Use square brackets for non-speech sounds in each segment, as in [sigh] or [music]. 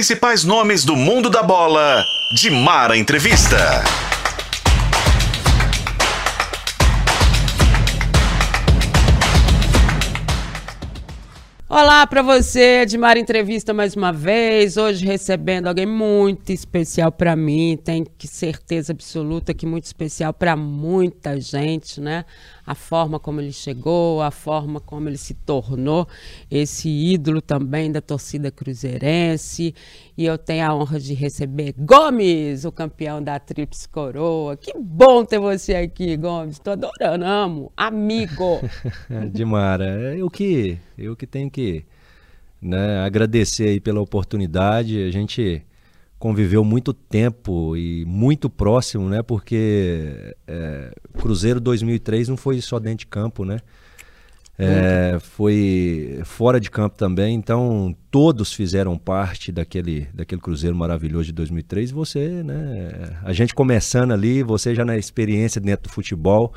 principais nomes do mundo da bola. De Mara Entrevista. Olá para você, Edmar Entrevista mais uma vez. Hoje recebendo alguém muito especial para mim, tenho certeza absoluta que muito especial para muita gente, né? A forma como ele chegou, a forma como ele se tornou esse ídolo também da torcida cruzeirense. E eu tenho a honra de receber Gomes, o campeão da Trips Coroa. Que bom ter você aqui, Gomes. Estou adorando, amo, amigo. [laughs] Dimara, eu que eu que tenho que né, agradecer aí pela oportunidade. A gente conviveu muito tempo e muito próximo, né? Porque é, Cruzeiro 2003 não foi só dentro de campo, né? É, foi fora de campo também, então todos fizeram parte daquele, daquele Cruzeiro maravilhoso de 2003. Você, né? A gente começando ali, você já na experiência dentro do futebol,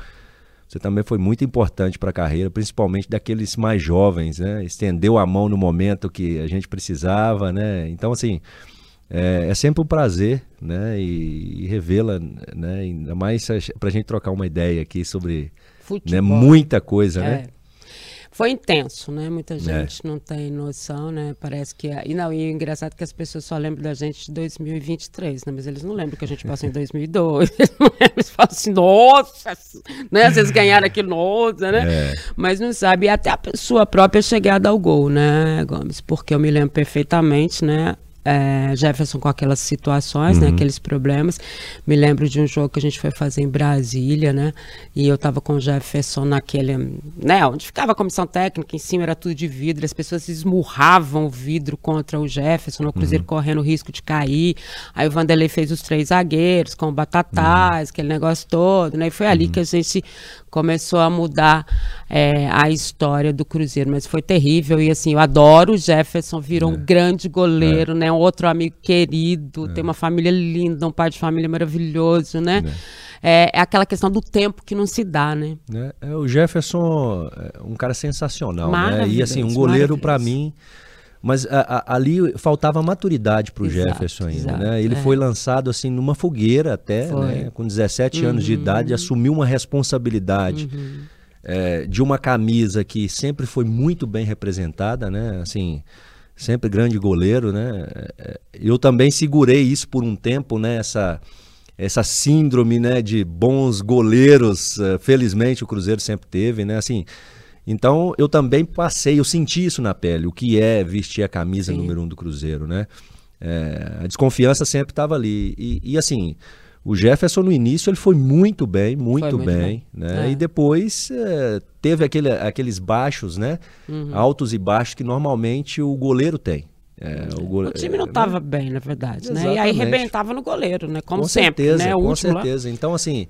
você também foi muito importante para a carreira, principalmente daqueles mais jovens, né? Estendeu a mão no momento que a gente precisava, né? Então, assim, é, é sempre um prazer, né? E, e revê-la, né? Ainda mais para a gente trocar uma ideia aqui sobre né? muita coisa, né? é. né? Foi intenso, né? Muita é. gente é. não tem noção, né? Parece que. E não, e o engraçado é que as pessoas só lembram da gente de 2023, né? Mas eles não lembram que a gente passou em 2002. [laughs] Eles não lembram, eles falam assim, nossa! Né? Às vezes ganharam aquilo, nossa, né? É. Mas não sabe. E até a sua própria chegada ao gol, né, Gomes? Porque eu me lembro perfeitamente, né? É, Jefferson com aquelas situações, né, uhum. né, aqueles problemas. Me lembro de um jogo que a gente foi fazer em Brasília, né, e eu estava com o Jefferson naquele, né, onde ficava a comissão técnica, em cima era tudo de vidro, as pessoas esmurravam o vidro contra o Jefferson, o Cruzeiro uhum. correndo o risco de cair. Aí o Vanderlei fez os três zagueiros com batatais, uhum. aquele negócio todo, né, e foi ali uhum. que a gente começou a mudar é, a história do Cruzeiro, mas foi terrível e assim, eu adoro o Jefferson, virou é. um grande goleiro, é. né, um outro amigo querido, é. tem uma família linda, um pai de família maravilhoso, né, é. é, é aquela questão do tempo que não se dá, né. É, o Jefferson é um cara sensacional, né, e assim, um goleiro para mim mas a, a, ali faltava maturidade para o Jefferson ainda, exato, né? Ele é. foi lançado assim numa fogueira até, né? com 17 uhum. anos de idade, assumiu uma responsabilidade uhum. é, de uma camisa que sempre foi muito bem representada, né? Assim, sempre grande goleiro, né? É, eu também segurei isso por um tempo, né? Essa essa síndrome, né, de bons goleiros, é, felizmente o Cruzeiro sempre teve, né? Assim, então eu também passei, eu senti isso na pele, o que é vestir a camisa Sim. número um do Cruzeiro, né? É, a desconfiança sempre estava ali. E, e, assim, o Jefferson no início ele foi muito bem, muito, muito bem, bem, né? É. E depois é, teve aquele, aqueles baixos, né? Uhum. Altos e baixos que normalmente o goleiro tem. É, o, o, time não estava é, bem, na verdade, Exatamente. né? E aí rebentava no goleiro, né? Como com sempre, certeza, né? O com certeza. Lá. Então, assim,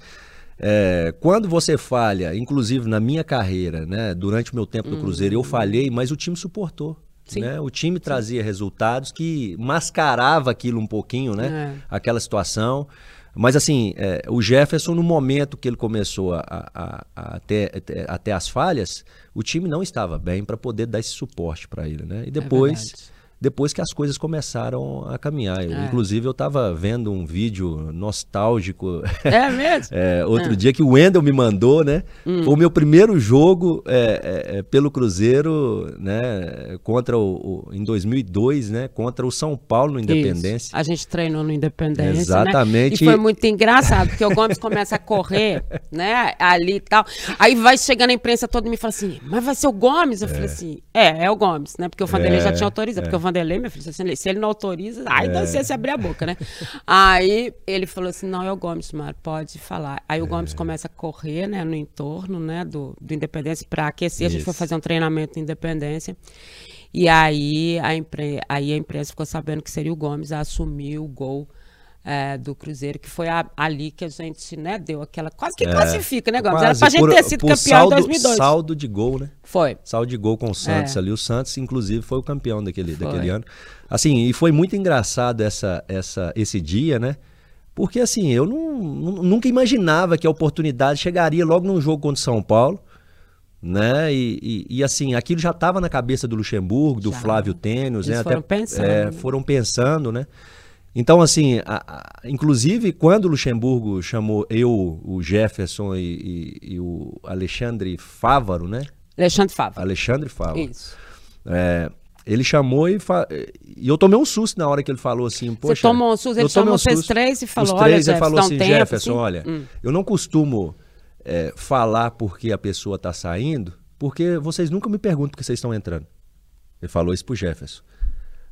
é, quando você falha, inclusive na minha carreira, né, durante o meu tempo no Cruzeiro, eu uhum. falhei, mas o time suportou. Né? O time trazia Sim. resultados que mascarava aquilo um pouquinho, né? É. Aquela situação. Mas assim, é, o Jefferson, no momento que ele começou a, a, a, ter, a, ter, as falhas, o time não estava bem para poder dar esse suporte para ele. Né? E é depois depois que as coisas começaram a caminhar. É. Inclusive, eu estava vendo um vídeo nostálgico. É mesmo? [laughs] é, outro é. dia que o Wendel me mandou, né? Hum. Foi o meu primeiro jogo é, é, é pelo Cruzeiro, né? Contra o, o, em 2002, né? Contra o São Paulo no Independência. Isso. A gente treinou no Independência. Né? Exatamente. Né? E foi muito engraçado, porque o Gomes começa a correr, [laughs] né? Ali e tal. Aí vai chegando a imprensa toda e me fala assim: mas vai ser o Gomes? Eu falei assim: é, é o Gomes, né? Porque o Vanderlei já tinha autorizado. Porque o Vanderlei, meu filho, se ele não autoriza, aí é. você se abrir a boca, né? aí ele falou assim: não, é o Gomes, Mar, pode falar. Aí o é. Gomes começa a correr, né, no entorno, né, do, do Independência para aquecer. Isso. A gente foi fazer um treinamento em Independência. E aí a, impre... aí a imprensa ficou sabendo que seria o Gomes a assumir o gol é, do Cruzeiro, que foi a, ali que a gente né, deu aquela. Quase que é, classifica, né, Gomes? Era pra gente ter sido campeão saldo, em 2002. Saldo de gol, né? Foi. Saldo de gol com o Santos é. ali. O Santos, inclusive, foi o campeão daquele, daquele ano. Assim, e foi muito engraçado essa, essa, esse dia, né? Porque assim, eu não, nunca imaginava que a oportunidade chegaria logo num jogo contra o São Paulo né? E, e, e, assim, aquilo já estava na cabeça do Luxemburgo, do já. Flávio Tênis, né? Foram Até, pensando. É, foram pensando, né? Então, assim, a, a, inclusive quando o Luxemburgo chamou eu, o Jefferson e, e, e o Alexandre Fávaro, né? Alexandre Fávaro. Alexandre Fávaro. Isso. É, ele chamou e, fa... e eu tomei um susto na hora que ele falou assim, poxa... Você tomou um susto, ele chamou um vocês três e falou, Os três, olha, ele falou assim, tempo, Jefferson, assim? olha, hum. eu não costumo é, falar porque a pessoa está saindo, porque vocês nunca me perguntam porque vocês estão entrando. Ele falou isso pro Jefferson.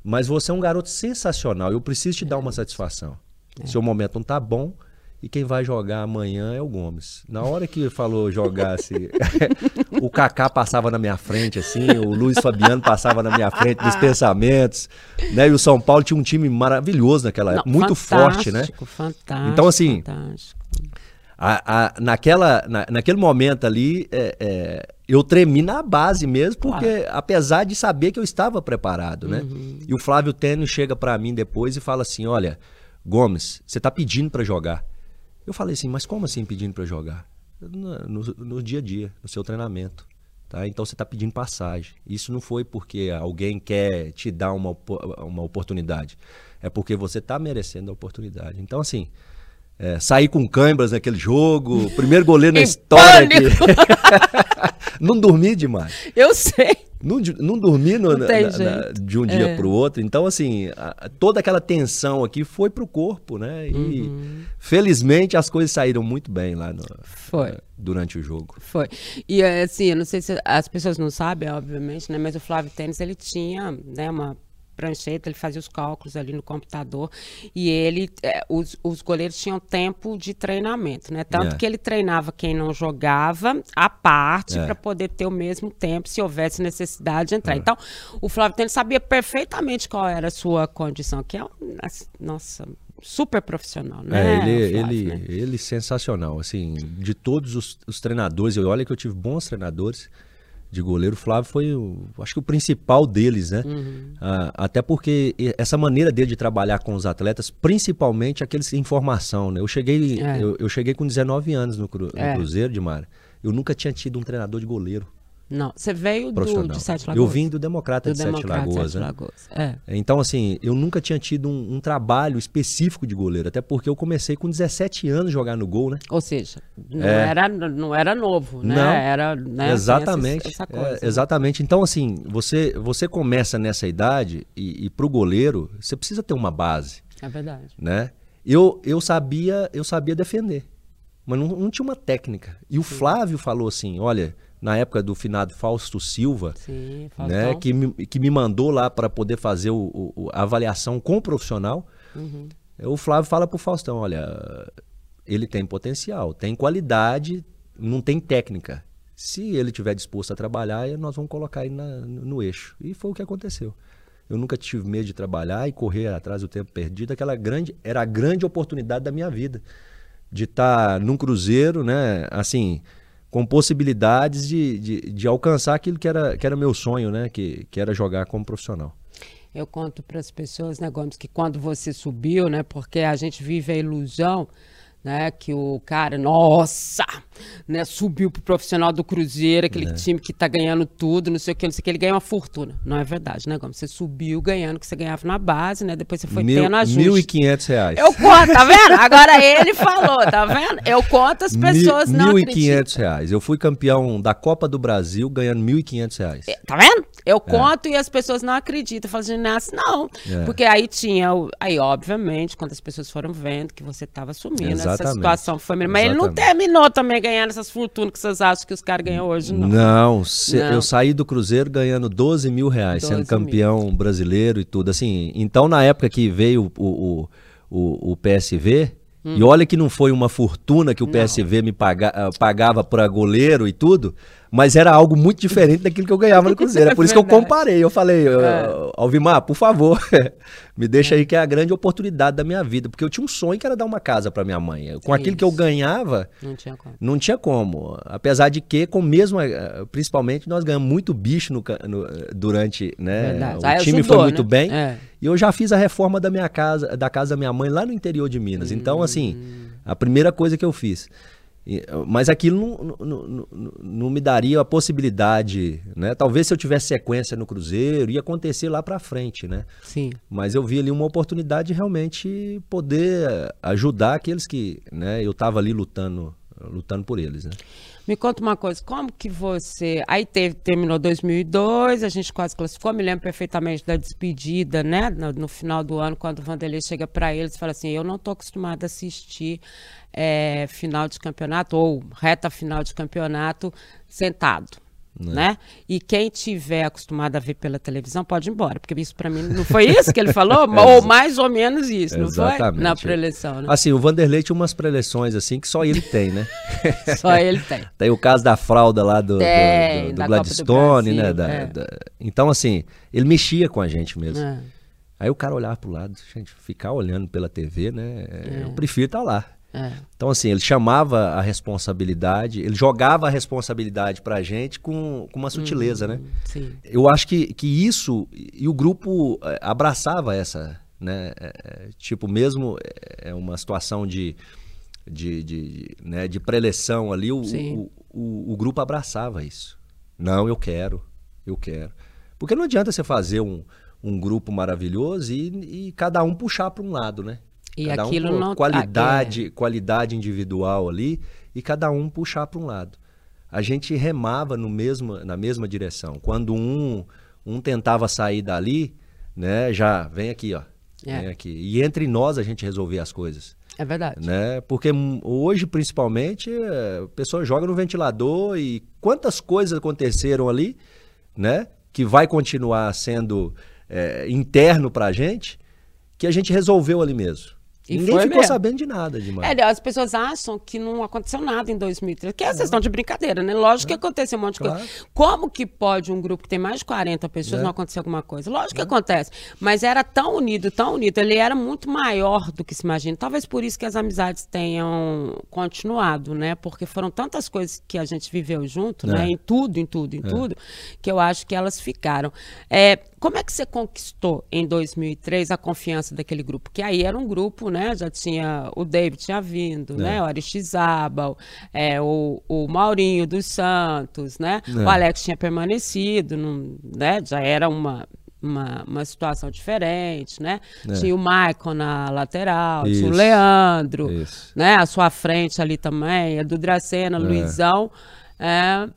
Mas você é um garoto sensacional, eu preciso te dar uma satisfação. É. Seu momento não tá bom e quem vai jogar amanhã é o Gomes. Na hora que falou jogasse, [laughs] o Kaká passava na minha frente assim, o Luiz Fabiano passava na minha frente nos [laughs] pensamentos, né? E o São Paulo tinha um time maravilhoso naquela época, muito forte, né? Fantástico. Então assim, fantástico. A, a, naquela, na, naquele momento ali, é, é, eu tremi na base mesmo, porque claro. apesar de saber que eu estava preparado, né? Uhum. E o Flávio Tênis chega para mim depois e fala assim: Olha, Gomes, você está pedindo para jogar. Eu falei assim: Mas como assim pedindo para jogar? No, no, no, dia a dia, no seu treinamento. Tá? Então você está pedindo passagem. Isso não foi porque alguém quer te dar uma, uma oportunidade. É porque você está merecendo a oportunidade. Então, assim. É, sair com câimbras naquele jogo, primeiro goleiro na [laughs] história. [laughs] Não dormi demais. Eu sei. Não, não dormi no, não na, na, de um dia é. para o outro. Então, assim, a, toda aquela tensão aqui foi para o corpo, né? E uhum. felizmente as coisas saíram muito bem lá no, foi. É, durante o jogo. Foi. E assim, eu não sei se as pessoas não sabem, obviamente, né? Mas o Flávio Tênis, ele tinha né, uma prancheta, ele fazia os cálculos ali no computador e ele, é, os, os goleiros tinham tempo de treinamento, né? Tanto é. que ele treinava quem não jogava à parte é. para poder ter o mesmo tempo se houvesse necessidade de entrar. Então, o Flávio Tênis sabia perfeitamente qual era a sua condição, que é, nossa, super profissional, né? É, ele, Flávio, ele, né? ele sensacional, assim, de todos os, os treinadores, eu olha que eu tive bons treinadores, de goleiro, o Flávio foi, o, acho que o principal deles, né? Uhum. Ah, até porque essa maneira dele de trabalhar com os atletas, principalmente aqueles em formação, né? Eu cheguei, é. eu, eu, cheguei com 19 anos no, cru, é. no Cruzeiro de Mara. Eu nunca tinha tido um treinador de goleiro. Não, você veio do, de Sete Lagoas? Eu vim do Democrata do de Democrata Sete Lagoas. Sete né? Lagoas. É. Então, assim, eu nunca tinha tido um, um, trabalho específico de goleiro, até porque eu comecei com 17 anos jogar no gol, né? Ou seja, não, é. era, não era novo, né? Não, era, né, exatamente. Essa, essa coisa, é? Exatamente. Então, assim, você, você começa nessa idade e, e para o goleiro, você precisa ter uma base. É verdade. Né? Eu, eu, sabia, eu sabia defender, mas não, não tinha uma técnica. E o Sim. Flávio falou assim, olha na época do finado Fausto Silva, Sim, né, que, me, que me mandou lá para poder fazer o, o, a avaliação com o profissional. Uhum. O Flávio fala para o Faustão: olha, ele tem potencial, tem qualidade, não tem técnica. Se ele tiver disposto a trabalhar, nós vamos colocar ele na, no eixo. E foi o que aconteceu. Eu nunca tive medo de trabalhar e correr atrás do tempo perdido. Aquela grande, era a grande oportunidade da minha vida de estar tá num cruzeiro, né? Assim, com possibilidades de, de, de, alcançar aquilo que era, que era meu sonho, né? Que, que era jogar como profissional. Eu conto para as pessoas, né, Gomes, que quando você subiu, né? Porque a gente vive a ilusão né? Que o cara, nossa, né? Subiu pro profissional do Cruzeiro, aquele é. time que tá ganhando tudo, não sei o que, não sei o que, ele ganha uma fortuna. Não é verdade, né, Gomes? Você subiu ganhando o que você ganhava na base, né? Depois você foi Mil, tendo ajuste. Mil e quinhentos reais. Eu conto, tá vendo? Agora ele falou, tá vendo? Eu conto, as pessoas mil, não Mil e quinhentos reais. Eu fui campeão da Copa do Brasil ganhando mil e quinhentos reais. É, tá vendo? Eu é. conto e as pessoas não acreditam. Falam assim, não. É. Porque aí tinha, aí obviamente, quando as pessoas foram vendo que você estava assumindo essa situação família. Mas Exatamente. ele não terminou também ganhando essas fortunas que vocês acham que os caras ganham hoje, não. Não, se, não. eu saí do Cruzeiro ganhando 12 mil reais, 12 sendo campeão mil. brasileiro e tudo. Assim, então na época que veio o, o, o, o PSV, Hum. E olha que não foi uma fortuna que o PSV não. me paga, ah, pagava para goleiro e tudo, mas era algo muito diferente daquilo que eu ganhava no [laughs] Cruzeiro. É por isso que eu comparei. Eu falei, é. Alvimar, por favor, [laughs] me deixa aí que é a grande oportunidade da minha vida. Porque eu tinha um sonho que era dar uma casa para minha mãe. Com aquilo que eu ganhava, não tinha como. Não tinha como. Apesar de que, com mesmo, eh, principalmente, nós ganhamos muito bicho no, no durante, né? Verdade. O Aí time ajudou, foi muito né? bem. É. E eu já fiz a reforma da minha casa, da casa da minha mãe lá no interior de Minas. Então, assim, hum. a primeira coisa que eu fiz Mas aquilo não, não, não, não, me daria a possibilidade, né? Talvez se eu tivesse sequência no Cruzeiro, ia acontecer lá para frente, né? Sim. Mas eu vi ali uma oportunidade de realmente poder ajudar aqueles que, né? Eu estava ali lutando, lutando por eles, né? Me conta uma coisa, como que você. Aí teve, terminou 2002, a gente quase classificou, me lembro perfeitamente da despedida, né? No, no final do ano, quando o Vanderlei chega para eles e fala assim: Eu não estou acostumado a assistir é, final de campeonato ou reta final de campeonato sentado. Né? né? E quem tiver acostumado a ver pela televisão pode ir embora, porque isso para mim não foi isso que ele falou, [laughs] ou mais ou menos isso, não Exatamente. foi? Na preleção, né? Assim, o Vanderlei tinha umas preleções assim que só ele tem, né? [laughs] só ele tem. [laughs] tem o caso da fralda lá do, tem, do, do, do Gladstone, né? Da, é. da... Então, assim, ele mexia com a gente mesmo. É. Aí o cara olhava pro lado, gente, ficar olhando pela TV, né? É. Eu prefiro estar tá lá. É. Então, assim, ele chamava a responsabilidade, ele jogava a responsabilidade pra gente com, com uma sutileza, né? uhum, né? Sim. Eu acho que, que isso, e o grupo eh, abraçava essa, né? É, é, tipo, mesmo é uma situação de, de, de, né, de preleção ali, o, o, o, o grupo abraçava isso. Não, eu quero, eu quero. Porque não adianta você fazer um, um grupo maravilhoso e, e cada um puxar para um lado, né? E cada aquilo um não qualidade, ah, é. qualidade individual ali e cada um puxar para um lado. A gente remava no mesmo, na mesma direção. Quando um, um tentava sair dali, né, já vem aqui, ó. É. Vem aqui. E entre nós a gente resolvia as coisas. É verdade. Né? Porque hoje, principalmente, a pessoa joga no ventilador e quantas coisas aconteceram ali, né? Que vai continuar sendo é, interno para a gente, que a gente resolveu ali mesmo. E Ninguém ficou mesmo. sabendo de nada demais. É, as pessoas acham que não aconteceu nada em 2013, que é, é. questão de brincadeira, né? Lógico é. que aconteceu um monte de claro. coisa. Como que pode um grupo que tem mais de 40 pessoas é. não acontecer alguma coisa? Lógico que é. acontece. Mas era tão unido, tão unido, ele era muito maior do que se imagina. Talvez por isso que as amizades tenham continuado, né? Porque foram tantas coisas que a gente viveu junto, né? É. Em tudo, em tudo, em é. tudo, que eu acho que elas ficaram. É, como é que você conquistou em 2003 a confiança daquele grupo? Que aí era um grupo, né? Já tinha o David tinha vindo, né? é. né? O Aristizábal, é, o, o Maurinho dos Santos, né? É. O Alex tinha permanecido, não, né? Já era uma uma, uma situação diferente, né? É. Tinha o Michael na lateral, Isso. tinha o Leandro, Isso. né? A sua frente ali também, a do Dracena, é. Luizão. É,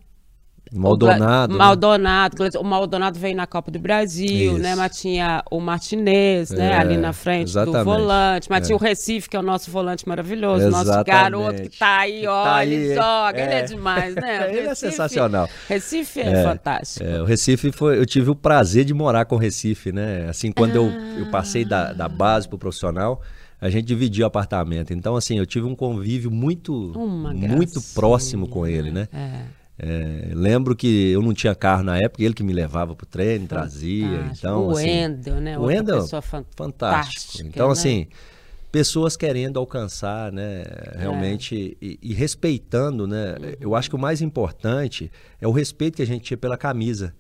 Maldonado. O, Maldonado, né? o Maldonado veio na Copa do Brasil, Isso. né? Mas tinha o Martinez, né? É, ali na frente exatamente. do volante. Mas é. tinha o Recife, que é o nosso volante maravilhoso, exatamente. nosso garoto que tá aí, ó, tá ele joga, é. ele é demais, né? [laughs] ele é Recife, é sensacional. Recife é, é fantástico. É, o Recife foi, eu tive o prazer de morar com o Recife, né? Assim, quando ah. eu, eu passei da, da base pro profissional, a gente dividia o apartamento. Então, assim, eu tive um convívio muito, muito próximo com ele, né? É. É, lembro que eu não tinha carro na época, ele que me levava para o treino, trazia. Então, o assim, Wendel, né? O Wendel, pessoa fantástico. Então, né? assim, pessoas querendo alcançar, né? Realmente, é. e, e, respeitando, né? Uhum. Eu acho que o mais importante é o respeito que a gente tinha pela camisa,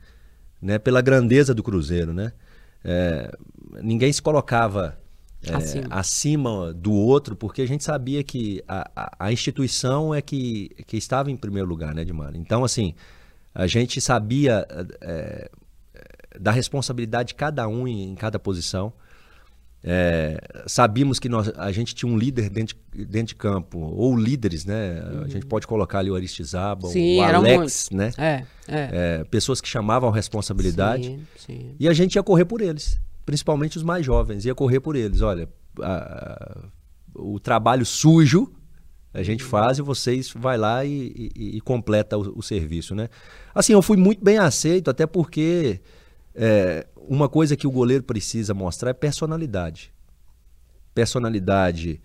né? Pela grandeza do Cruzeiro, né? É, ninguém se colocava é, acima. acima. do outro, porque a gente sabia que a, a, a, instituição é que, que estava em primeiro lugar, né, Edmar? Então, assim, a gente sabia é, da responsabilidade de cada um em, em cada posição. É, sabíamos que nós, a gente tinha um líder dentro, dentro de campo, ou líderes, né? Uhum. A gente pode colocar ali o Aristizaba, o Alex, né? É, é. é, pessoas que chamavam a responsabilidade. Sim, sim. E a gente ia correr por eles principalmente os mais jovens, ia correr por eles. Olha, a, o trabalho sujo a gente uhum. faz e vocês vai lá e, e, e completa o, o, serviço, né? Assim, eu fui muito bem aceito, até porque é, uma coisa que o goleiro precisa mostrar é personalidade. Personalidade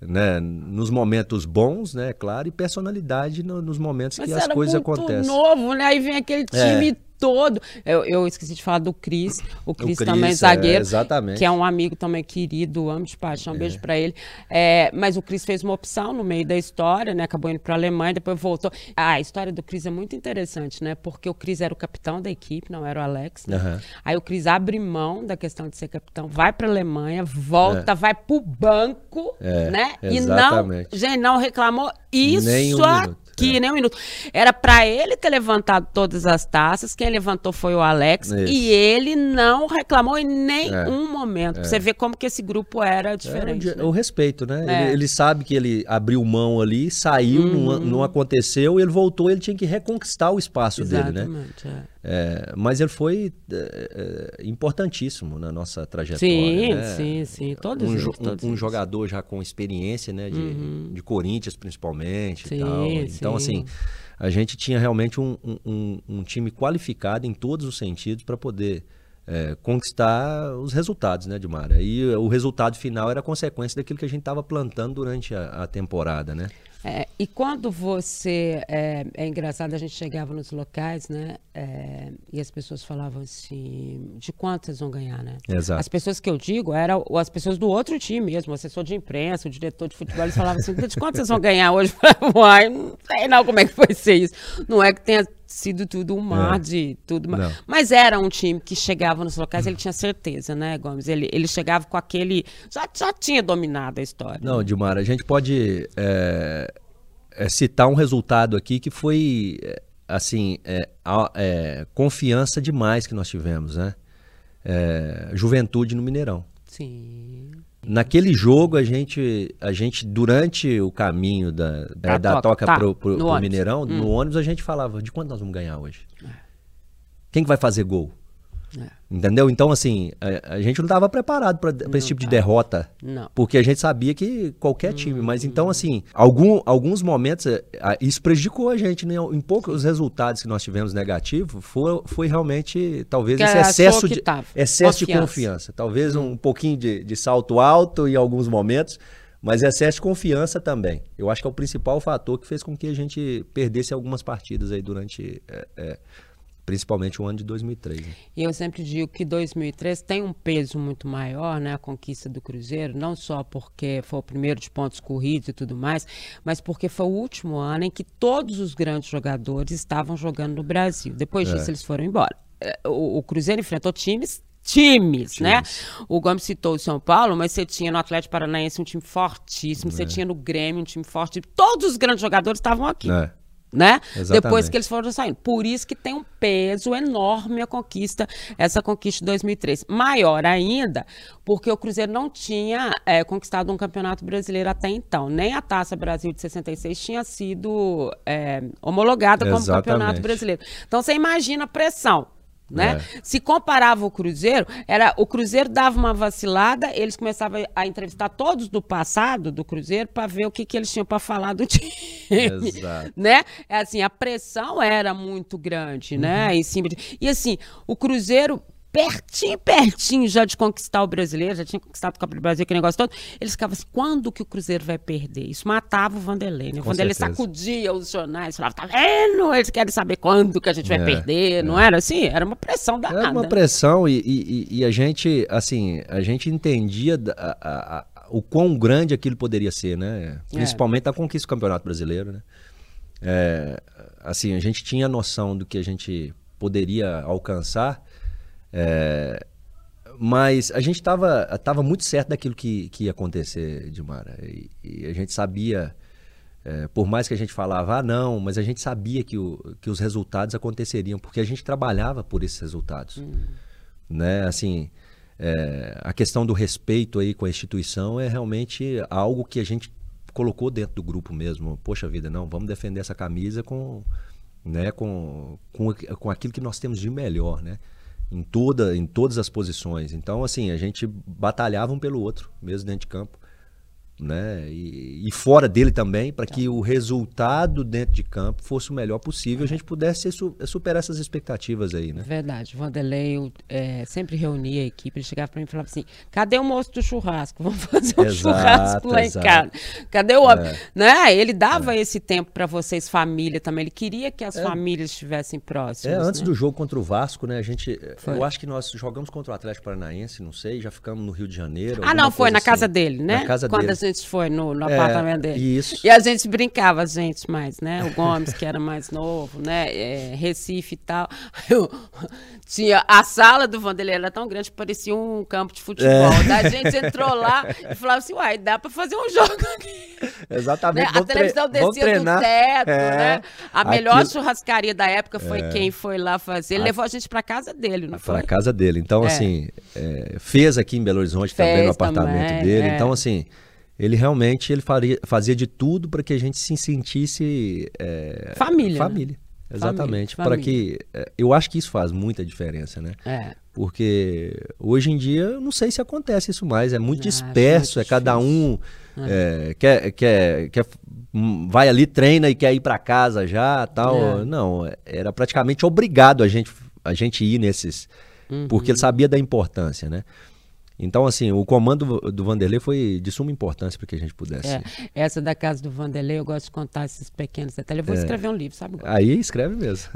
né, nos momentos bons, né, claro, e personalidade no, nos momentos Mas que as coisas acontecem. novo, né? Aí vem aquele é. Todo. Eu, eu esqueci de falar do Cris. O Cris também é zagueiro. É. Que é um amigo também querido, amo de paixão. Um beijo é. para ele. É, mas o Cris fez uma opção no meio da história, né? Acabou indo para a Alemanha, depois voltou. Ah, a história do Cris é muito interessante, né? Porque o Cris era o capitão da equipe, não era o Alex. Né? Uhum. Aí o Cris abre mão da questão de ser capitão, vai para a Alemanha, volta, é. vai para o banco, é, né? Exatamente. E não, gente, não reclamou isso um aqui é. nem um minuto. Era para ele ter levantado todas as taças, quem levantou foi o Alex, Isso. e ele não reclamou em nenhum é. momento. É. Você vê como que esse grupo era é, diferente. É, né? O respeito, né? Ele, ele, sabe que ele abriu mão ali, saiu, uhum. não, não, aconteceu, ele voltou, ele tinha que reconquistar o espaço Exatamente, dele, né? É. mas ele foi importantíssimo na nossa trajetória. Sim, né? sim, sim. Todos, um, eles, todos um, um jogador já com experiência, né? De, uhum. de Corinthians, principalmente. Sim, e tal. Então, assim, a gente tinha realmente um, um, um time qualificado em todos os sentidos para poder é, conquistar os resultados, né, Dimara? E o resultado final era consequência daquilo que a gente estava plantando durante a, a temporada, né? É, e quando você. É, é, engraçado, a gente chegava nos locais, né? É, e as pessoas falavam assim: de quantas vão ganhar, né? Exato. As pessoas que eu digo eram as pessoas do outro time mesmo, o assessor de imprensa, o diretor de futebol, eles falavam assim: de quantas vão ganhar hoje? [laughs] Uai, não sei não como é que vai ser isso. Não é que tenha sido tudo um mar é. de tudo. Não. Mas era um time que chegava nos locais, ele tinha certeza, né, Gomes? Ele, ele chegava com aquele. Já, já tinha dominado a história. Não, Dilmar, a gente pode é, é, citar um resultado aqui que foi, é, assim, é, é, confiança demais que nós tivemos, né? juventude no Mineirão. Sim. Naquele jogo, a gente, a gente durante o caminho da, da, da toca, tá, pro, pro, pro Mineirão, hum. no ônibus, a gente falava, de quanto nós vamos ganhar hoje? Quem que vai fazer gol? É. Entendeu? Então, assim, a, a gente não estava preparado para esse tipo de derrota. Não. Porque a gente sabia que qualquer time. Hum, mas então, assim, algum, alguns momentos, isso prejudicou a gente. Né? Em poucos resultados que nós tivemos negativos, foi, foi realmente, talvez, que esse excesso, de, excesso de confiança. Talvez hum. um pouquinho de, de salto alto em alguns momentos. Mas excesso de confiança também. Eu acho que é o principal fator que fez com que a gente perdesse algumas partidas aí durante é, é, principalmente o ano de 2003. Né? E eu sempre digo que 2003 tem um peso muito maior, né, a conquista do Cruzeiro, não só porque foi o primeiro de pontos corridos e tudo mais, mas porque foi o último ano em que todos os grandes jogadores estavam jogando no Brasil. Depois disso, é. eles foram embora. É, o, o Cruzeiro enfrentou times Times, né? times, né? O Gomes citou o São Paulo, mas você tinha no Atlético Paranaense um time fortíssimo, é. você tinha no Grêmio um time forte. Todos os grandes jogadores estavam aqui. É né? Exatamente. Depois que eles foram saindo. Por isso que tem um peso enorme a conquista, essa conquista de 2003. Maior ainda, porque o Cruzeiro não tinha é, conquistado um campeonato brasileiro até então. Nem a Taça Brasil de 66 tinha sido é, homologada como Exatamente. campeonato brasileiro. Então você imagina a pressão né? É. Se comparava o Cruzeiro, era o Cruzeiro dava uma vacilada, eles começavam a entrevistar todos do passado do Cruzeiro para ver o que, que eles tinham para falar do [laughs] time, Exato. né? É assim, a pressão era muito grande, né? uhum. né? Em cima de... E assim, o Cruzeiro pertinho, pertinho já de conquistar o brasileiro, já tinha conquistado o Copa do Brasil, aquele negócio todo. Eles ficavam assim, quando que o Cruzeiro vai perder? Isso matava o Vanderlei, né? O Vanderlei sacudia os jornais, falava, tá vendo? Eles querem saber quando que a gente vai é, perder, é. não era assim? Era uma pressão danada. Era uma pressão e, e, e a gente, assim, a gente entendia a, a, a, o quão grande aquilo poderia ser, né? É. Principalmente é. a conquista do Campeonato Brasileiro, né? É, assim, a gente tinha noção do que a gente poderia alcançar, é, mas a gente estava tava muito certo daquilo que, que ia acontecer, Dilmara. E, e a gente sabia, é, por mais que a gente falava, ah, não, mas a gente sabia que, o, que os resultados aconteceriam, porque a gente trabalhava por esses resultados. Hum. Né? Assim, é, a questão do respeito aí com a instituição é realmente algo que a gente colocou dentro do grupo mesmo. Poxa vida, não, vamos defender essa camisa com, né, com, com, com aquilo que nós temos de melhor, né? Em, toda, em todas as posições. Então, assim, a gente batalhava um pelo outro, mesmo dentro de campo. Né? E, e, fora dele também, para que o resultado dentro de campo fosse o melhor possível, a gente pudesse superar essas expectativas aí, né? Verdade. O Vanderlei é, sempre reunia a equipe, ele chegava para mim e falava assim: cadê o moço do churrasco? [laughs] Vamos fazer um exato, churrasco lá exato. em casa. Cadê o homem? É. Né? Ele dava é. esse tempo para vocês, família também. Ele queria que as é. famílias estivessem próximas. É, antes né? do jogo contra o Vasco, né? A gente. Foi. Eu acho que nós jogamos contra o Atlético Paranaense, não sei, já ficamos no Rio de Janeiro. Ah, não, foi na assim. casa dele, né? Na casa Quando dele. A gente foi no, no é, apartamento dele. Isso. E a gente brincava, a gente mais, né? O Gomes, que era mais novo, né? É, Recife e tal. Eu, tinha a sala do Vanderlei era tão grande que parecia um campo de futebol. É. A gente entrou lá e falava assim, uai, dá pra fazer um jogo aqui. Exatamente. Né? A televisão descia do teto, é. né? A melhor Aquilo... churrascaria da época foi é. quem foi lá fazer. Ele a... levou a gente pra casa dele, não foi? Pra casa dele. Então, é. assim, é, fez aqui em Belo Horizonte Fez também no apartamento também, dele. É. Então, assim, ele realmente ele faria, fazia de tudo para que a gente se sentisse é, família. Família. Né? Exatamente. Para que é, eu acho que isso faz muita diferença, né? É. Porque hoje em dia eu não sei se acontece isso mais. É muito ah, disperso. É cada um é. é, quer, quer, quer hum, vai ali treina e quer ir para casa já, tal. É. Não, era praticamente obrigado a gente a gente ir nesses, uhum. porque ele sabia da importância, né? Então, assim, o comando do Vanderlei foi de suma importância para que a gente pudesse. É, essa da casa do Vanderlei, eu gosto de contar esses pequenos detalhes. Eu vou é. escrever um livro, sabe? Aí escreve mesmo.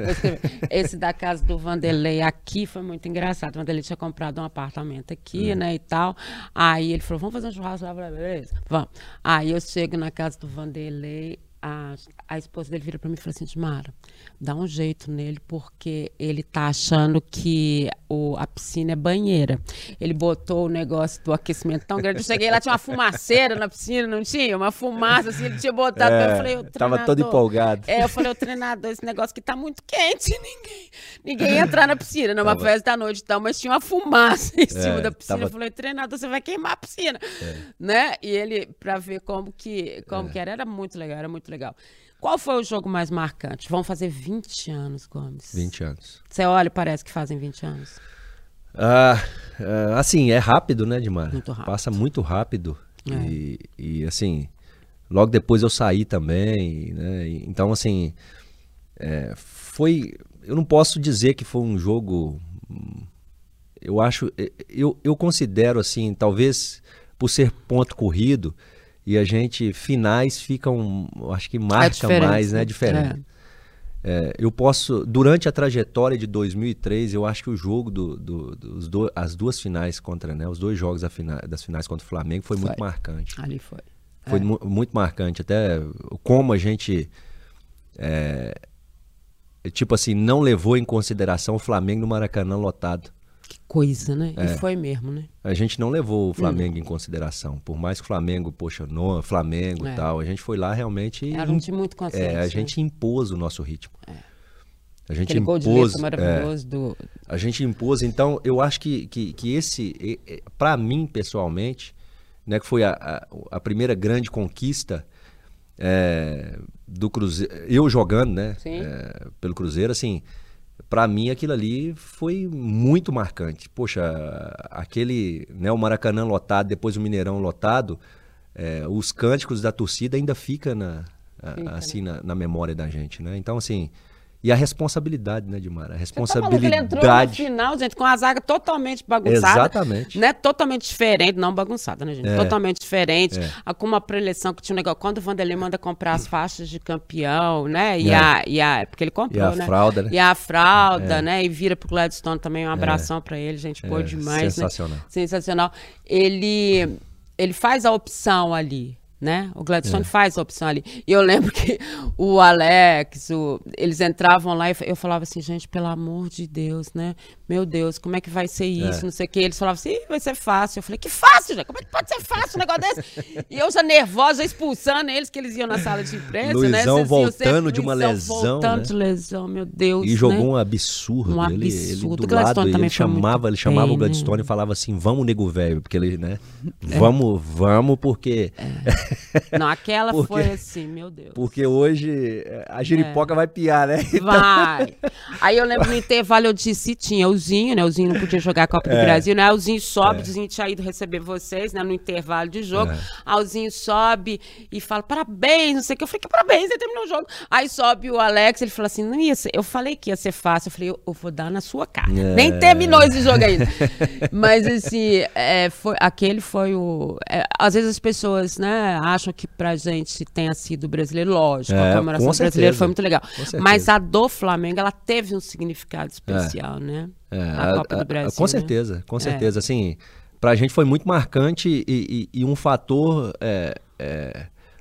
Esse da casa do Vanderlei aqui foi muito engraçado. O Vanderlei tinha comprado um apartamento aqui, hum. né, e tal. Aí ele falou: vamos fazer um churrasco lá. Beleza, vamos. Aí eu chego na casa do Vanderlei, a, a esposa dele vira para mim e fala assim: Mara, dá um jeito nele, porque ele tá achando que o, a piscina é banheira. Ele botou o negócio do aquecimento tão grande. Eu cheguei lá, tinha uma fumaceira na piscina, não tinha? Uma fumaça, assim, ele tinha botado. É, eu falei, o Tava todo empolgado. É, eu falei, o treinador, esse negócio que tá muito quente, ninguém, ninguém ia entrar na piscina, numa tava... festa da noite e tal, mas tinha uma fumaça em cima é, da piscina. Tava... Eu falei, treinador, você vai queimar a piscina. É. Né? E ele, para ver como que, como é. que era, era muito legal, era muito legal. Qual foi o jogo mais marcante? Vão fazer 20 anos, Gomes. 20 anos. Você olha e parece que fazem 20 anos. Ah, ah, assim, é rápido, né, Dimar? Muito rápido. Passa muito rápido. É. E, e, assim, logo depois eu saí também, né? Então, assim, é, foi. Eu não posso dizer que foi um jogo. Eu acho. Eu, eu considero, assim, talvez por ser ponto corrido e a gente, finais ficam, acho que marca é mais, né? É diferente. É. É, eu posso, durante a trajetória de 2003, eu acho que o jogo do, do, dos do, as duas finais contra, né? Os dois jogos fina, das finais contra o Flamengo foi, foi. muito marcante. Ali foi. Foi é. mu muito marcante, até como a gente é, tipo assim, não levou em consideração o Flamengo no Maracanã lotado coisa, né? É. E foi mesmo, né? A gente não levou o Flamengo hum. em consideração. Por mais que o Flamengo, poxa, no, Flamengo e é. tal, a gente foi lá realmente. Era um time muito consciente. É, a né? gente impôs o nosso ritmo. É. A gente Aquele impôs. Gol de maravilhoso é, do... A gente impôs, então eu acho que, que, que esse, para mim pessoalmente, né, que foi a, a, a primeira grande conquista é, do Cruzeiro, eu jogando, né, é, pelo Cruzeiro, assim, para mim aquilo ali foi muito marcante. Poxa, aquele, né, o Maracanã lotado, depois o Mineirão lotado, é, os cânticos da torcida ainda fica na, fica, assim né? na, na, memória da gente, né? Então assim, e a responsabilidade, né, Dimara? A responsabilidade. Tá ele entrou no final, gente, com a zaga totalmente bagunçada. Exatamente. Né? Totalmente diferente, não bagunçada, né, gente? É. Totalmente diferente. É. Com uma preleção que tinha um negócio. Quando o Vanderlei manda comprar as faixas de campeão, né? E, é. a, e a. Porque ele comprou, e a né? fralda, né? E a fralda, é. né? E vira pro Gladstone também um abração é. para ele, gente. Boa é, demais. Sensacional. Né? Sensacional. Ele, ele faz a opção ali né? O Gladstone é. faz a opção ali. E eu lembro que o Alex, o, eles entravam lá e eu falava assim, gente, pelo amor de Deus, né? Meu Deus, como é que vai ser isso? É. Não sei o que. Eles falavam assim, vai ser fácil. Eu falei, que fácil, já? Como é que pode ser fácil um negócio desse? E eu já nervosa, expulsando eles, que eles iam na sala de imprensa, Luizão né? Luizão voltando de uma Luizão lesão, voltando né? de lesão, meu Deus. E jogou né? um absurdo. Um absurdo. Ele, ele do lado, ele chamava, ele chamava bem, o Gladstone né? e falava assim, vamos, nego velho, porque ele, né? [laughs] É. Vamos, vamos, porque... É. Não, aquela [laughs] porque, foi assim, meu Deus. Porque hoje eh, a giripoca é. vai piar, né? Então... Vai. [laughs] Aí eu lembro no intervalo, eu disse, tinha o Zinho, né? O Zinho não podia jogar a Copa é. do Brasil, né? O Zinho sobe, é. o Zinho tinha ido receber vocês, né? No intervalo de jogo. É. Aí o Zinho sobe e fala, parabéns, não sei o que. Eu falei, que parabéns, ele terminou o jogo. Aí sobe o Alex, ele fala assim, não ia ser... Eu falei que ia ser fácil. Eu falei, eu, eu vou dar na sua cara. É. Nem terminou esse jogo ainda. [laughs] Mas, assim, é, foi, aquele foi o... É, às vezes as pessoas, né, acham que pra gente tenha sido brasileiro, lógico, é, a comemoração brasileira foi muito legal. Mas a do Flamengo, ela teve um significado especial, é. né? É, a, Copa do Brasil. com né? certeza, com certeza. Assim, pra gente foi muito marcante e, e, e um fator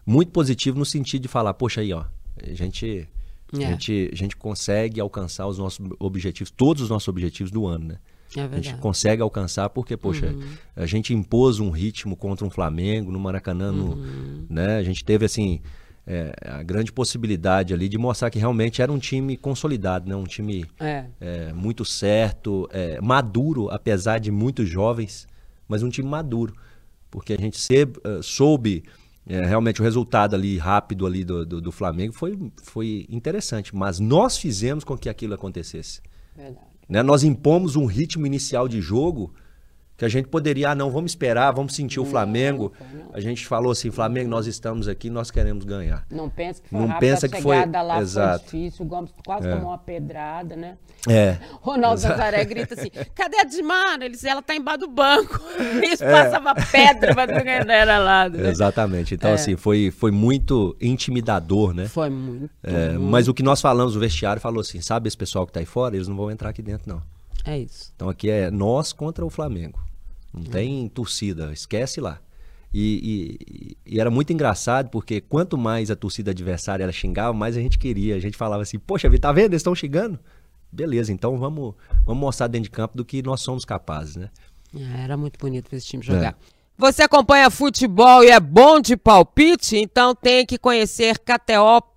muito positivo no sentido de falar, poxa aí, ó, a gente... É. A, gente, a gente consegue alcançar os nossos objetivos, todos os nossos objetivos do ano, né? É a gente consegue alcançar porque, poxa, uhum. a gente impôs um ritmo contra um Flamengo no Maracanã, no, uhum. né? A gente teve, assim, é, a grande possibilidade ali de mostrar que realmente era um time consolidado, né? Um time é. É, muito certo, é, maduro, apesar de muitos jovens, mas um time maduro. Porque a gente se, uh, soube é, realmente o resultado ali rápido ali do, do, do, Flamengo foi, foi interessante, mas nós fizemos com que aquilo acontecesse. Verdade. Né? Nós impomos um ritmo inicial de jogo que a gente poderia, ah, não, vamos esperar, vamos sentir o Flamengo. Não, A gente falou assim, Flamengo, nós estamos aqui, nós queremos ganhar. Não pensa que foi não pensa que foi lá Exato. foi difícil, o Gomes quase é. tomou uma pedrada, né? É. [laughs] Ronaldo Nazaré grita assim, cadê a Dimara? Ele ela tá embaixo do banco. [laughs] Isso é. passava pedra para não era lá. Né? Exatamente. Então, é. assim, foi, foi muito intimidador, né? Foi muito, é, muito. Mas o que nós falamos, o vestiário falou assim, sabe esse pessoal que tá aí fora, eles não vão entrar aqui dentro, não. É isso. Então aqui é nós contra o Flamengo. Não tem torcida, esquece lá. E, e, e, era muito engraçado porque quanto mais a torcida adversária ela xingava, mais a gente queria. A gente falava assim, poxa, tá vendo? Eles estão xingando? Beleza, então vamos, vamos mostrar dentro de campo do que nós somos capazes, né? É, era muito bonito ver esse time jogar. É. Você acompanha futebol e é bom de palpite? Então tem que conhecer KTO.com,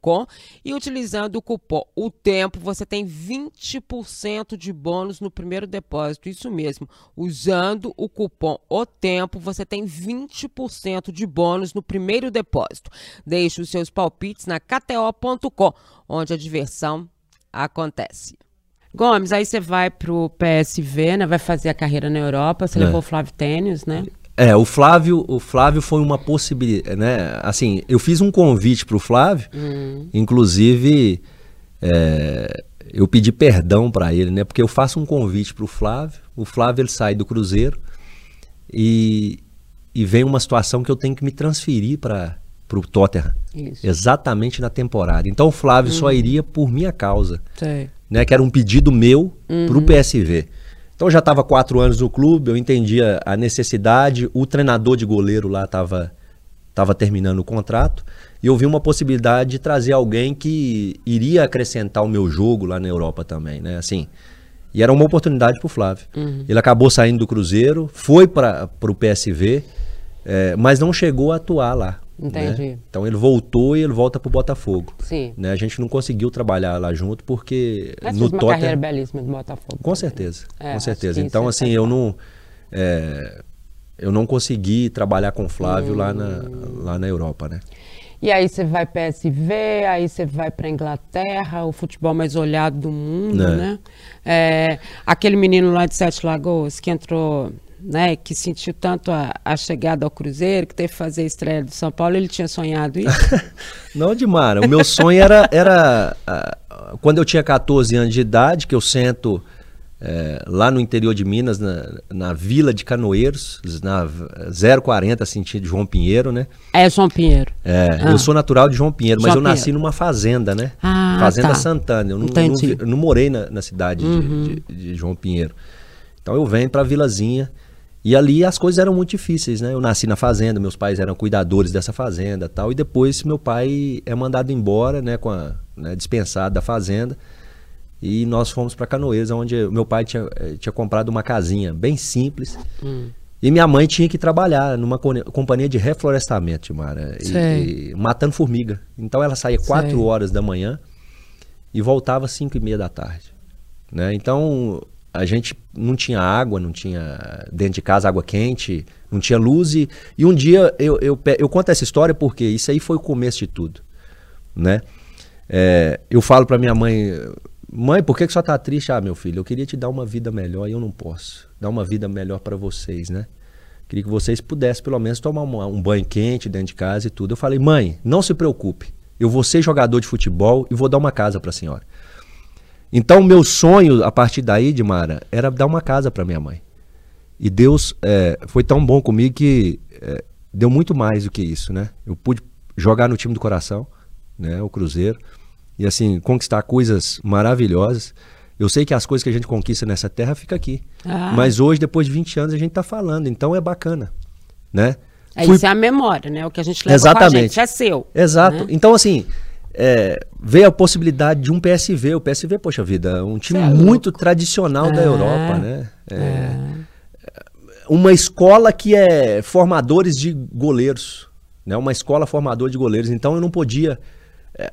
com e utilizando o cupom O Tempo você tem 20% de bônus no primeiro depósito. Isso mesmo. Usando o cupom O Tempo você tem 20% de bônus no primeiro depósito. Deixe os seus palpites na KTO.com, onde a diversão acontece. Gomes, aí você vai pro PSV, né? Vai fazer a carreira na Europa. Você é. levou o Flávio Tênis, né? É, o Flávio, o Flávio foi uma possibilidade, né? Assim, eu fiz um convite para o Flávio, hum. inclusive é, eu pedi perdão para ele, né? Porque eu faço um convite para o Flávio, o Flávio ele sai do Cruzeiro e, e vem uma situação que eu tenho que me transferir para o Tottenham, Isso. exatamente na temporada. Então o Flávio só uhum. iria por minha causa, Sei. né? Que era um pedido meu uhum. para o PSV. Então eu já estava quatro anos no clube, eu entendia a necessidade, o treinador de goleiro lá estava tava terminando o contrato, e eu vi uma possibilidade de trazer alguém que iria acrescentar o meu jogo lá na Europa também, né? Assim, e era uma oportunidade para o Flávio. Uhum. Ele acabou saindo do Cruzeiro, foi para o PSV, é, mas não chegou a atuar lá. Entendi. Né? Então ele voltou e ele volta pro Botafogo. Sim. Né? A gente não conseguiu trabalhar lá junto porque Mas no Tottenham... uma carreira belíssima do Botafogo. Com certeza, é, com certeza. Então assim, eu não é, eu não consegui trabalhar com o Flávio hum. lá, na, hum. lá na Europa, né? E aí você vai PSV, aí você vai para Inglaterra, o futebol mais olhado do mundo, é. né? É, aquele menino lá de Sete Lagoas que entrou né, que sentiu tanto a, a, chegada ao Cruzeiro, que teve que fazer a estreia do São Paulo, ele tinha sonhado isso? [laughs] Não, Dimara. O meu sonho era, era quando eu tinha 14 anos de idade, que eu sento é, lá no interior de Minas, na, na Vila de Canoeiros, na 040, sentido João Pinheiro, né? É João Pinheiro. É, ah. eu sou natural de João Pinheiro, mas João eu nasci Pinheiro. numa fazenda, né? Ah, fazenda tá. Santana. Eu não, não, não morei na, na cidade uhum. de, de, de João Pinheiro. Então eu venho para a Vilazinha E ali as coisas eram muito difíceis, né? Eu nasci na fazenda, meus pais eram cuidadores dessa fazenda tal. E depois meu pai é mandado embora, né? Com a, né, dispensado da fazenda. E nós fomos para Canoeiras, onde meu pai tinha, eh, tinha comprado uma casinha bem simples. Hum. E minha mãe tinha que trabalhar numa companhia de reflorestamento, Mara, e, e, matando formiga. Então ela saía 4 horas da manhã e voltava às 5 e meia da tarde. Né? Então a gente não tinha água, não tinha dentro de casa água quente, não tinha luz. E, e um dia eu, eu, eu, conto essa história porque isso aí foi o começo de tudo. Né? É, eu falo para minha mãe, mãe, por que, que só tá triste? Ah, meu filho, eu queria te dar uma vida melhor e eu não posso. Dar uma vida melhor para vocês, né? Queria que vocês pudessem pelo menos tomar um, um banho quente dentro de casa e tudo. Eu falei, mãe, não se preocupe. Eu vou ser jogador de futebol e vou dar uma casa para a senhora. Então, meu sonho a partir daí, Dimara, era dar uma casa para minha mãe. E Deus é, foi tão bom comigo que é, deu muito mais do que isso, né? Eu pude jogar no time do coração, né? O Cruzeiro. E assim, conquistar coisas maravilhosas. Eu sei que as coisas que a gente conquista nessa terra fica aqui. Ah. Mas hoje, depois de 20 anos, a gente está falando. Então é bacana, né? É, Fui... Isso é a memória, né? O que a gente leva Exatamente. com a gente é seu. Exato. Né? Então, assim, é, veio a possibilidade de um PSV. O PSV, poxa vida, um time é muito tradicional é, da Europa, né? É, é, uma escola que é formadores de goleiros, né? Uma escola formadora de goleiros. Então eu não podia.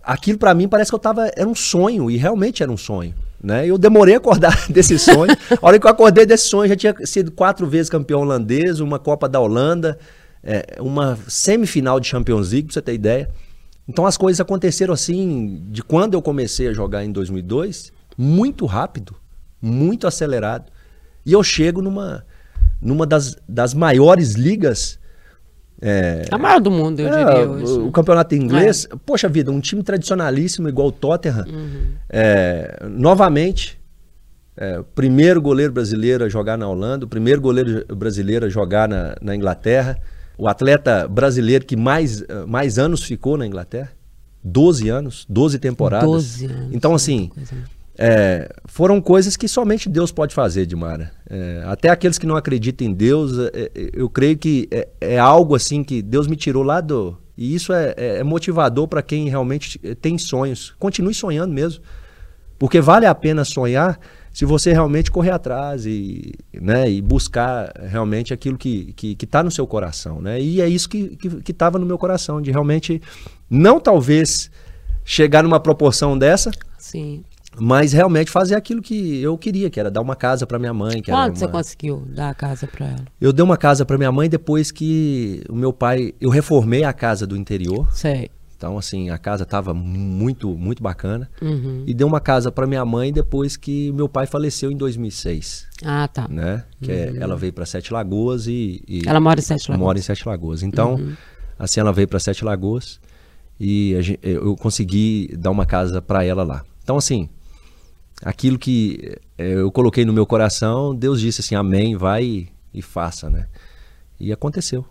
Aquilo para mim parece que eu tava. Era um sonho, e realmente era um sonho. Né? Eu demorei a acordar [laughs] desse sonho. a hora que eu acordei desse sonho, já tinha sido quatro vezes campeão holandês, uma Copa da Holanda, uma semifinal de Champions League, pra você ter ideia. Então as coisas aconteceram assim, de quando eu comecei a jogar em 2002, muito rápido, muito acelerado. E eu chego numa, numa das, das maiores ligas. É, a maior do mundo, eu é, diria hoje. O, campeonato inglês, é. poxa vida, um time tradicionalíssimo igual o Tottenham. Uhum. É, novamente, é, primeiro goleiro brasileiro a jogar na Holanda, o primeiro goleiro brasileiro a jogar na, na Inglaterra o atleta brasileiro que mais, mais anos ficou na Inglaterra. 12 anos, 12 temporadas. 12 anos. Então, assim, é, foram coisas que somente Deus pode fazer, Dimara. É, até aqueles que não acreditam em Deus, é, é eu creio que é, é, algo assim que Deus me tirou lá do. E isso é, é motivador para quem realmente tem sonhos. Continue sonhando mesmo. Porque vale a pena sonhar se você realmente correr atrás e, né, e buscar realmente aquilo que está que, que tá no seu coração. Né? E é isso que estava no meu coração, de realmente não talvez chegar numa proporção dessa. Sim. Mas realmente fazer aquilo que eu queria, que era dar uma casa para minha mãe. Quando uma... você conseguiu dar a casa para ela? Eu dei uma casa para minha mãe depois que o meu pai. Eu reformei a casa do interior. Sei. Então, assim, a casa estava muito, muito bacana. Uhum. E deu uma casa para minha mãe depois que meu pai faleceu em 2006. Ah, tá. Né? Que é, uhum. ela veio para Sete Lagoas e, e, Ela mora em Sete Lagoas. Mora em Sete Lagoas. Então, uhum. assim, ela veio para Sete Lagoas e gente, eu consegui dar uma casa para ela lá. Então, assim, aquilo que é, eu coloquei no meu coração, Deus disse assim: Amém, vai e faça, né? E aconteceu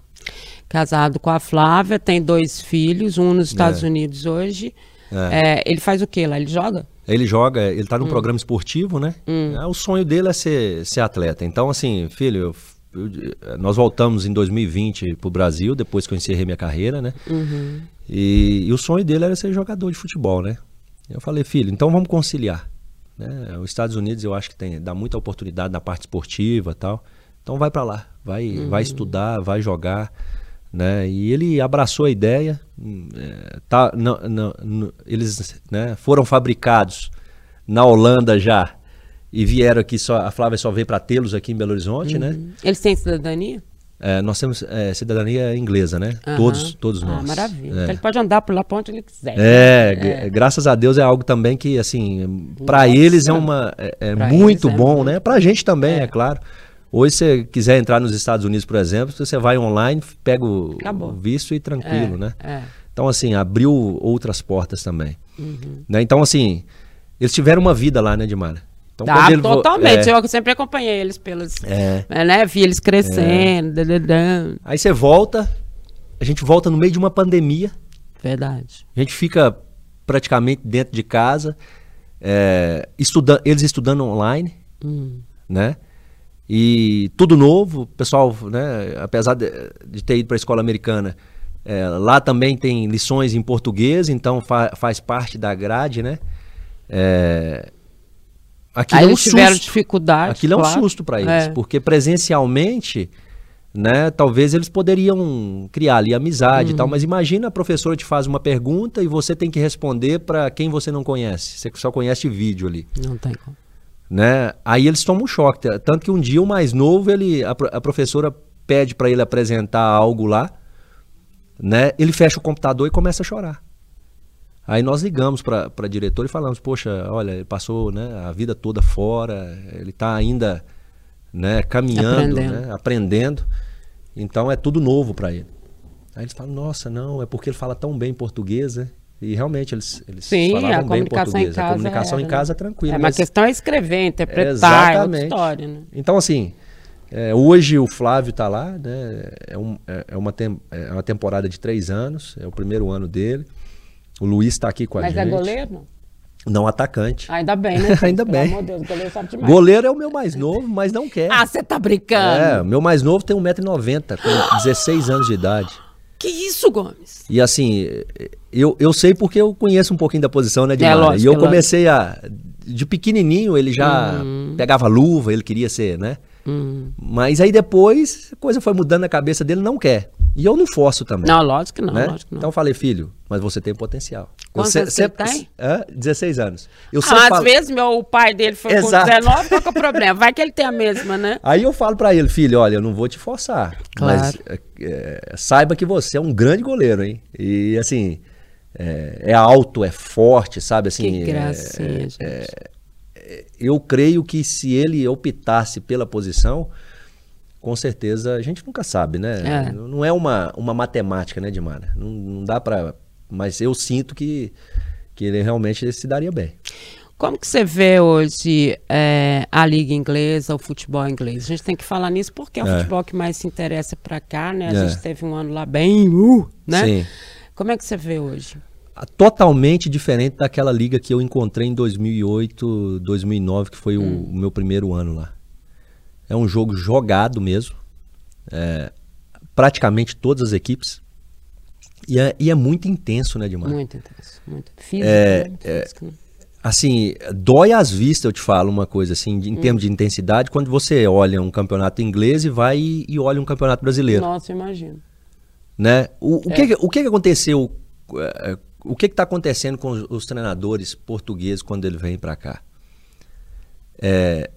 casado com a Flávia, tem dois filhos, um nos Estados é. Unidos hoje. É. É, ele faz o que lá? Ele joga? Ele joga, ele está num hum. programa esportivo, né? Hum. É, o sonho dele é ser, ser atleta. Então, assim, filho, eu, eu, nós voltamos em 2020 para o Brasil, depois que eu encerrei minha carreira, né? Uhum. E, e, o sonho dele era ser jogador de futebol, né? Eu falei, filho, então vamos conciliar. Né? Os Estados Unidos eu acho que tem, dá muita oportunidade na parte esportiva tal. Então vai para lá, vai, uhum. vai estudar, vai jogar. Né? E ele abraçou a ideia. É, tá, não, não, não, eles né, foram fabricados na Holanda já e vieram aqui só. A Flávia só veio para tê-los aqui em Belo Horizonte, né? uhum. né? Eles têm cidadania? É, nós temos é, cidadania inglesa, né? Uhum. Todos, todos ah, nós. Ah, maravilha. É. Então ele pode andar por lá para onde ele quiser. É, é, graças a Deus é algo também que, assim, para eles é uma é, é muito bom, né? Para a gente também, é, claro. Hoje, se você quiser entrar nos Estados Unidos, por exemplo, você vai online, pega o, o visto e tranquilo, é, né? É. Então, assim, abriu outras portas também. Uhum. Né? Então, assim, eles tiveram uma vida lá, né, Dimara? Então, ah, ele... totalmente. É. Eu sempre acompanhei eles pelos. É. Né? Vi eles crescendo. É. Aí você volta, a gente volta no meio de uma pandemia. Verdade. A gente fica praticamente dentro de casa, é, estuda eles estudando online, hum. né? E tudo novo, pessoal, né, apesar de, de ter ido para a escola americana, é, lá também tem lições em português, então fa faz parte da grade, né? É, aquilo Aí é um susto. tiveram dificuldade. Aquilo claro. é um susto para eles, é. porque presencialmente, né, talvez eles poderiam criar ali amizade uhum. e tal, uhum. mas imagina a professora te faz uma pergunta e você tem que responder para quem você não conhece. Você só conhece vídeo ali. Não tem como. Né? Aí eles tomam um choque, tanto que um dia o mais novo, ele a, a professora pede para ele apresentar algo lá, né? Ele fecha o computador e começa a chorar. Aí nós ligamos para a diretora e falamos, poxa, olha, ele passou né, a vida toda fora, ele está ainda né, caminhando, aprendendo. Né, aprendendo, então é tudo novo para ele. Aí eles falam, nossa, não, é porque ele fala tão bem português, né? E realmente eles, eles Sim, falavam bem português. a comunicação era, em casa é tranquila. É, mas a questão é escrever, interpretar, é outra história, né? Então, assim, é, hoje o Flávio está lá, né? É, um, é, é uma tem, é uma temporada de três anos, é o primeiro ano dele. O Luiz está aqui com a Mas gente. Mas é goleiro? Não atacante. Ainda bem, né? [laughs] Ainda bem. Pelo amor de Deus, goleiro sabe demais. Goleiro é o meu mais novo, mas não quer. Ah, você tá brincando? É, meu mais novo tem 1,90m, com 16 anos de idade. Que isso, Gomes? E assim, eu, eu sei porque eu conheço um pouquinho da posição, né, de é, lógico, E eu é comecei a. De pequenininho, ele já hum. pegava luva, ele queria ser, né? Hum. Mas aí depois, a coisa foi mudando na cabeça dele, não quer. E eu não forço também. Não, lógico que não, né? lógico que não. Então eu falei, filho, mas você tem potencial. Quantos você, você tem? É, 16 anos. Eu ah, às falo... vezes meu, o pai dele foi Exato. com 19, qual que é o problema? Vai que ele tem a mesma, né? [laughs] Aí eu falo para ele, filho, olha, eu não vou te forçar. Claro. Mas é, é, saiba que você é um grande goleiro, hein? E assim, é, é alto, é forte, sabe? Assim, que gracinha, é, gente. É, eu creio que se ele optasse pela posição, com certeza a gente nunca sabe, né? É. Não é uma, uma matemática, né, Dimara? Não, não dá para. Mas eu sinto que, que ele realmente se daria bem. Como que você vê hoje é, a liga inglesa, o futebol inglês? A gente tem que falar nisso porque é o é. futebol que mais se interessa para cá, né? A é. gente teve um ano lá bem, uh, né? Sim. Como é que você vê hoje? Totalmente diferente daquela liga que eu encontrei em 2008, 2009, que foi hum. o, o, meu primeiro ano lá. É um jogo jogado mesmo, é, praticamente todas as equipes. E é, e é muito intenso, né, Dimar? Muito intenso, muito físico. É, né? é, físico, né? Assim, dói às vistas, eu te falo uma coisa assim, em hum. termos de intensidade, quando você olha um campeonato inglês e vai e, e olha um campeonato brasileiro. Nossa, imagino. Né? O, o, que, o que aconteceu é, o que está acontecendo com os, os, treinadores portugueses quando eles vêm para cá? É,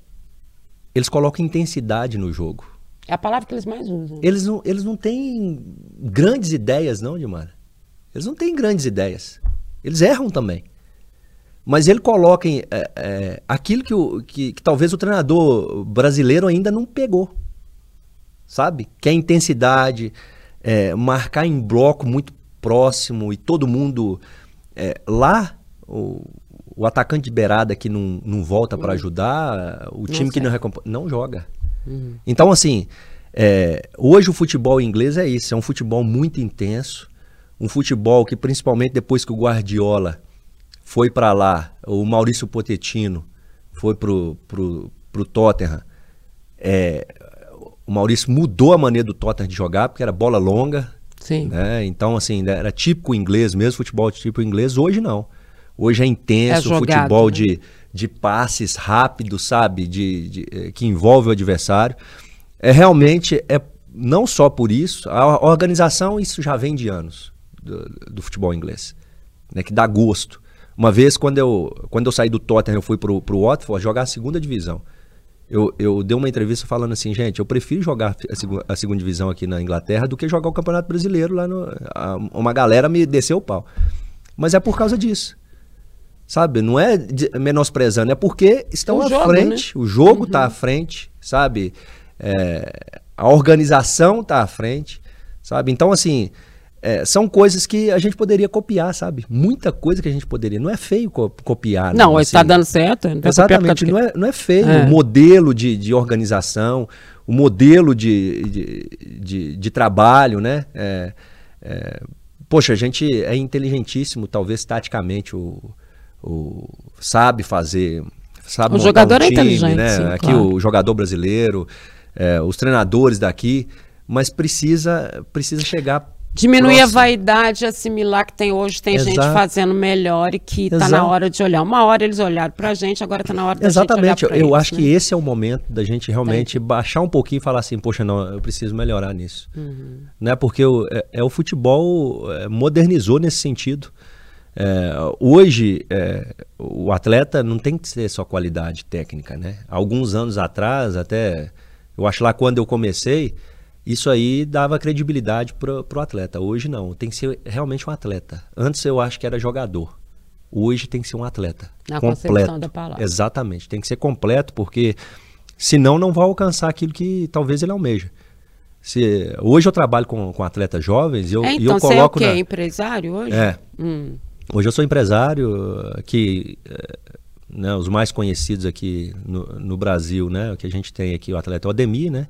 eles colocam intensidade no jogo. É a palavra que eles mais usam. Eles não, eles não têm grandes ideias, não, Dimar. Eles não têm grandes ideias. Eles erram também. Mas ele coloca é, é, aquilo que, o, que, que talvez o treinador brasileiro ainda não pegou. Sabe? Que é a intensidade, é, marcar em bloco muito próximo e todo mundo. É, lá, o, o, atacante de beirada que não, não volta para ajudar, o time que não recompõe, não joga. Uhum. Então, assim, é, hoje o futebol inglês é isso: é um futebol muito intenso, um futebol que, principalmente depois que o Guardiola foi para lá, o Maurício Potetino foi pro, pro, pro Tottenham. É, o Maurício mudou a maneira do Tottenham de jogar, porque era bola longa, Sim. Né? Então, assim, era típico inglês mesmo, futebol típico inglês. Hoje não. Hoje é intenso, é jogado, futebol né? de, de passes rápidos, sabe? De, de, eh, que envolve o adversário. É realmente, é não só por isso, a organização, isso já vem de anos do, do futebol inglês, né? que dá gosto. Uma vez, quando eu, quando eu saí do Tottenham, eu fui para o Watford jogar a segunda divisão eu, eu dei uma entrevista falando assim, gente, eu prefiro jogar a, seg a, segunda divisão aqui na Inglaterra do que jogar o Campeonato Brasileiro lá no. A, uma galera me desceu o pau. Mas é por causa disso. Sabe? Não é menosprezando, é porque estão o à jogo, frente. Né? O jogo está uhum. à frente, sabe? É, a organização está à frente, sabe? Então, assim, é, são coisas que a gente poderia copiar, sabe? Muita coisa que a gente poderia. Não é feio co copiar. Não, né? está assim, dando certo. Não exatamente, não é, não é feio. É. O modelo de, de organização, o modelo de, de, de, de trabalho, né? É, é, poxa, a gente é inteligentíssimo, talvez taticamente, o, o, sabe fazer sabe o jogador um é time, inteligente, né? sim, aqui claro. o jogador brasileiro, é, os treinadores daqui, mas precisa precisa chegar Diminuir próximo. a vaidade, assimilar que tem hoje, tem gente Exato. fazendo melhor e que está na hora de olhar. Uma hora eles olharam pra gente, agora está na hora da Exatamente, gente olhar pra eu eles, acho né? que esse é o momento da gente realmente baixar um pouquinho e falar assim, poxa, não, eu preciso melhorar nisso. Uhum. Né? Porque o, é, é o futebol é, modernizou nesse sentido. É, hoje, é, o atleta não tem que ser só qualidade técnica, né? Alguns anos atrás, até, eu acho lá quando eu comecei, isso aí dava credibilidade pro, pro atleta. Hoje não, tem que ser realmente um atleta. Antes eu acho que era jogador. Hoje tem que ser um atleta. Na concepção completo. da palavra. Exatamente, tem que ser completo, porque senão não vai alcançar aquilo que talvez ele almeja. Se, hoje eu trabalho com, com atletas jovens e eu, É, e então, eu você é o coloco quê? na- Empresário hoje? É. Hum. Hoje eu sou empresário eh, que eh, né, os mais conhecidos aqui no, no Brasil, né, o que a gente tem aqui o atleta é o Ademir, né.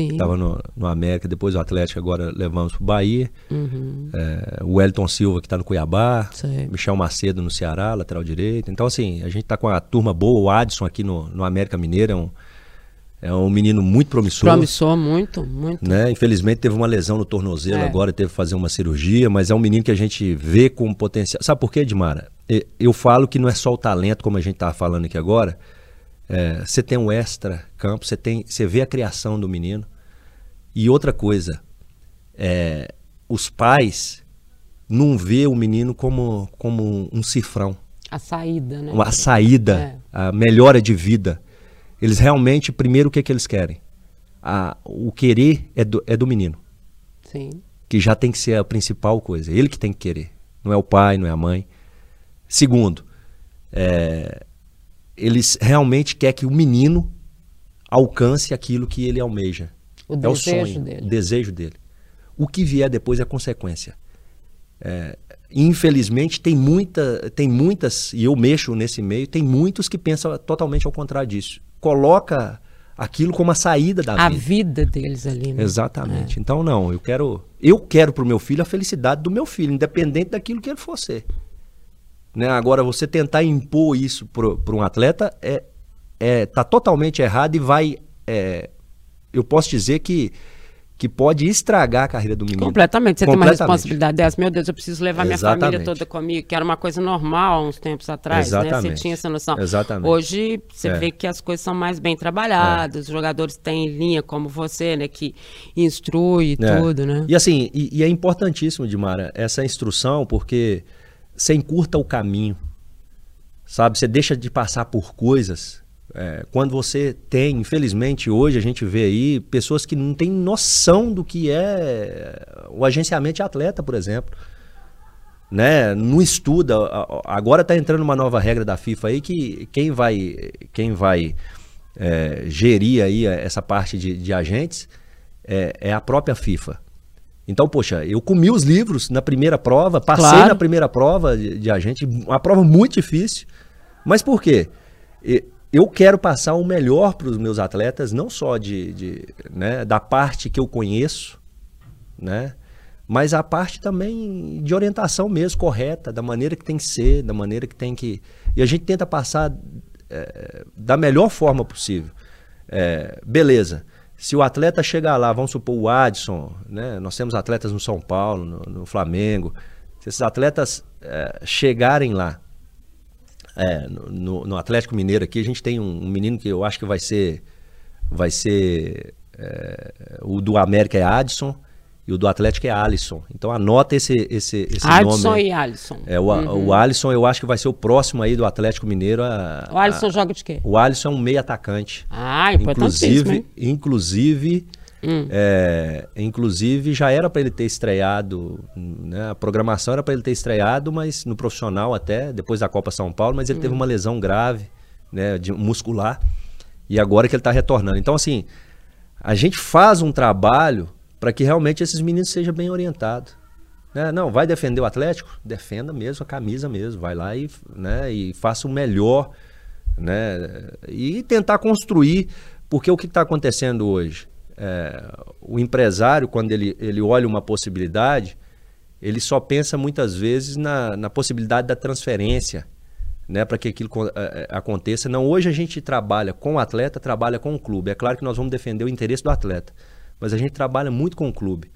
Estava no, no América, depois o Atlético agora levamos para o Bahia, Uhum. Eh, o Wellington Silva que está no Cuiabá, Sei. Michel Macedo no Ceará, lateral direito. Então assim a gente está com a turma boa, o Adson aqui no, no América Mineiro é um, é um menino muito promissor. Promissor muito, muito. Né? Infelizmente teve uma lesão no tornozelo É. agora, teve que fazer uma cirurgia, mas é um menino que a gente vê com potencial. Sabe por quê, Edmara? Eu falo que não é só o talento, como a gente estava falando aqui agora. É, Você tem um extra campo, você tem, você vê a criação do menino. E outra coisa, é, os pais não vê o menino como, como um, cifrão, A saída, né? uma saída, É. a melhora de vida. Eles realmente, primeiro, o que, que eles querem? A, o querer é do, é do menino, Sim. que já tem que ser a principal coisa. Ele que tem que querer, não é o pai, não é a mãe. Segundo, é, eles realmente querem que o menino alcance aquilo que ele almeja. O é o desejo sonho, dele. o desejo dele. O que vier depois é consequência. É, infelizmente tem muita, tem muitas e eu mexo nesse meio, tem muitos que pensam totalmente ao contrário disso. Coloca aquilo como a saída da A vida. vida deles ali, né? Exatamente. Então não, eu quero, eu quero pro meu filho a felicidade do meu filho, independente daquilo que ele for ser. Né? Agora você tentar impor isso para um atleta é, é tá totalmente errado e vai, é, eu posso dizer que que pode estragar a carreira do menino. Completamente. Você tem uma Completamente. responsabilidade dessa. Meu Deus, eu preciso levar minha família Exatamente. toda comigo, que era uma coisa normal há uns tempos atrás, né? Você Exatamente. tinha essa noção. Exatamente. Hoje, você É. vê que as coisas são mais bem trabalhadas, os jogadores têm linha como você, né? Que instrui É. tudo, né? E assim, e, e é importantíssimo, Dimara, essa instrução, porque você encurta o caminho, sabe? Você deixa de passar por coisas. é, quando você tem, infelizmente, hoje a gente vê aí pessoas que não têm noção do que é o agenciamento de atleta, por exemplo. Né? Não estuda. Agora está entrando uma nova regra da FIFA aí que quem vai, quem vai é, gerir aí essa parte de, de agentes é, é a própria FIFA. Então, poxa, eu comi os livros na primeira prova, passei Claro. na primeira prova de, de agente, uma prova muito difícil. Mas por quê? Eu quero passar o melhor para os meus atletas, não só de, de, né, da parte que eu conheço, né? Mas a parte também de orientação mesmo, correta, da maneira que tem que ser, da maneira que tem que. E a gente tenta passar eh, da melhor forma possível. Eh, beleza. Se o atleta chegar lá, vamos supor o Adson, né? Nós temos atletas no São Paulo, no, no Flamengo. Se esses atletas eh, chegarem lá, é, no- no, no Atlético Mineiro aqui, a gente tem um, um menino que eu acho que vai ser. Vai ser. é, o do América é Adson e o do Atlético é Alisson. Então anota esse, esse, esse Adson nome. e Alisson. É, o, o Alisson eu acho que vai ser o próximo aí do Atlético Mineiro. A, O Alisson a- joga de quê? o Alisson é um meio atacante. Ah, Inclusive, inclusive, Hum. é, inclusive já era para ele ter estreado, né? A programação era para ele ter estreado, mas no profissional até depois da Copa São Paulo, mas ele Hum. teve uma lesão grave, né? De muscular e agora que ele está retornando. Então assim, a gente faz um trabalho para que realmente esses meninos sejam bem orientados. Né? Não, vai defender o Atlético? Defenda mesmo a camisa mesmo. Vai lá e, né, e faça o melhor. Né? E tentar construir. Porque o que está acontecendo hoje? É, o empresário, quando ele, ele olha uma possibilidade, ele só pensa muitas vezes na, na possibilidade da transferência. né, para que aquilo é, aconteça. Não, hoje a gente trabalha com o atleta, trabalha com o clube. É claro que nós vamos defender o interesse do atleta, mas a gente trabalha muito com o clube.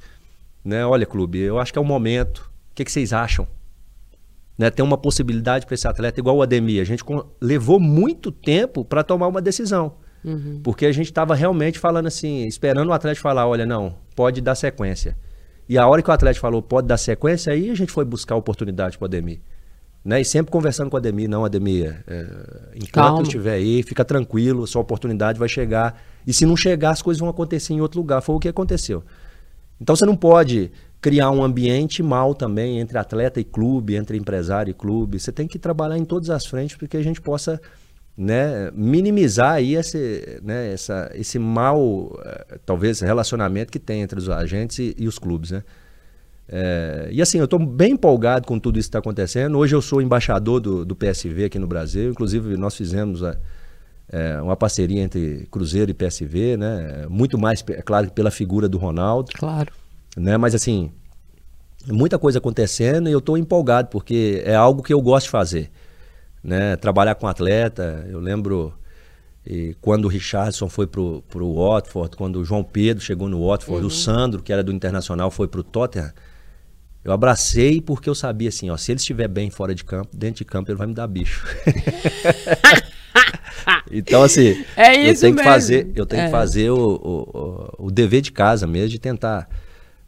Né? Olha, clube, eu acho que é o momento. O que, que vocês acham? Né, tem uma possibilidade para esse atleta igual o Ademir. A gente levou muito tempo para tomar uma decisão. Uhum. Porque a gente estava realmente falando assim, esperando o atleta falar, olha, não, pode dar sequência. E a hora que o atleta falou, pode dar sequência, aí a gente foi buscar oportunidade para o Ademir. Né? E sempre conversando com o Ademir, não, Ademir, é, enquanto Calma. estiver aí, fica tranquilo, sua oportunidade vai chegar. E se não chegar, as coisas vão acontecer em outro lugar. Foi o que aconteceu. Então você não pode criar um ambiente mal também entre atleta e clube, entre empresário e clube. Você tem que trabalhar em todas as frentes para que a gente possa né, minimizar aí esse, né, essa, esse mal, eh, talvez, relacionamento que tem entre os agentes e, e os clubes. Né? É, e assim, eu estou bem empolgado com tudo isso que está acontecendo. Hoje eu sou embaixador do, do, PSV aqui no Brasil. Inclusive, nós fizemos a, é, uma parceria entre Cruzeiro e PSV, né? Muito mais, é claro, pela figura do Ronaldo. Claro. Né? Mas assim, muita coisa acontecendo e eu estou empolgado, porque é algo que eu gosto de fazer né? Trabalhar com atleta, eu lembro e quando o Richardson foi pro, pro Watford, quando o João Pedro chegou no Watford, uhum. o Sandro, que era do Internacional, foi pro Tottenham, eu abracei porque eu sabia assim, ó, se ele estiver bem fora de campo, dentro de campo ele vai me dar bicho. [laughs] então assim, é eu tenho mesmo. que fazer, eu tenho é. que fazer o, o, o, dever de casa mesmo de tentar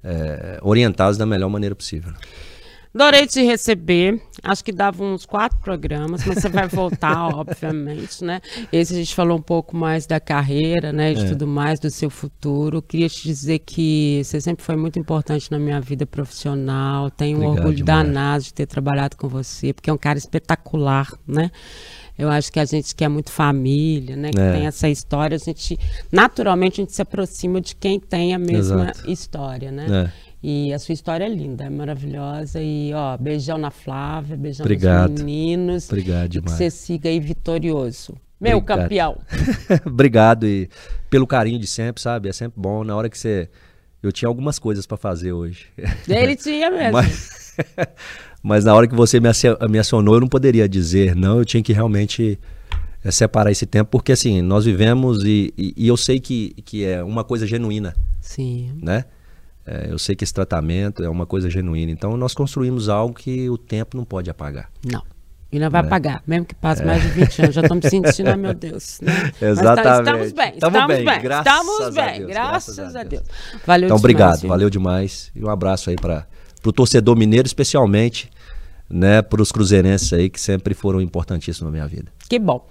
é, orientá-los da melhor maneira possível. Adorei te receber. Acho que dava uns quatro programas, mas você vai voltar, [laughs] obviamente, né? Esse a gente falou um pouco mais da carreira, né? De é. tudo mais, do seu futuro. Queria te dizer que você sempre foi muito importante na minha vida profissional. Tenho Obrigado, um orgulho demais. danado de ter trabalhado com você, porque é um cara espetacular, né? Eu acho que a gente que é muito família, né? Que é. tem essa história, a gente naturalmente a gente se aproxima de quem tem a mesma Exato. história, né? É. E a sua história é linda, é maravilhosa. E, ó, beijão na Flávia, beijão Obrigado. nos meninos. Obrigado demais. que você siga aí vitorioso. Meu Obrigado. campeão. [laughs] Obrigado e pelo carinho de sempre, sabe? É sempre bom. Na hora que você. Eu tinha algumas coisas para fazer hoje. Ele tinha [laughs] mesmo. Mas... [laughs] Mas na hora que você me acionou, eu não poderia dizer não. Eu tinha que realmente é, separar esse tempo, porque assim, nós vivemos e, e, e eu sei que, que é uma coisa genuína. Sim. Né? É, eu sei que esse tratamento é uma coisa genuína. Então nós construímos algo que o tempo não pode apagar. Não. E não vai né? apagar, mesmo que passe é. mais de 20 anos. Já estamos sentindo, ai meu Deus. Né? Tá, Exatamente. estamos bem, estamos bem. bem. Estamos bem, Deus, graças, graças a Deus. Valeu então, demais, obrigado, viu? valeu demais. E um abraço aí para o torcedor mineiro, especialmente né, para os cruzeirenses aí que sempre foram importantíssimos na minha vida. Que bom.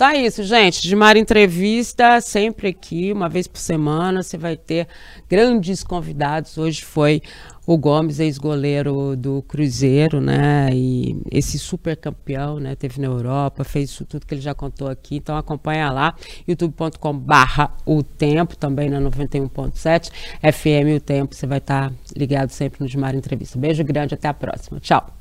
Tá isso, gente. De Mar Entrevista, sempre aqui, uma vez por semana, você vai ter grandes convidados. Hoje foi o Gomes, ex-goleiro do Cruzeiro, né? E esse super campeão, né? Teve na Europa, fez isso tudo que ele já contou aqui. Então acompanha lá, youtube.com barra o tempo, também na 91.7, FM o tempo. Você vai estar ligado sempre no De Mar Entrevista. Beijo grande, até a próxima. Tchau.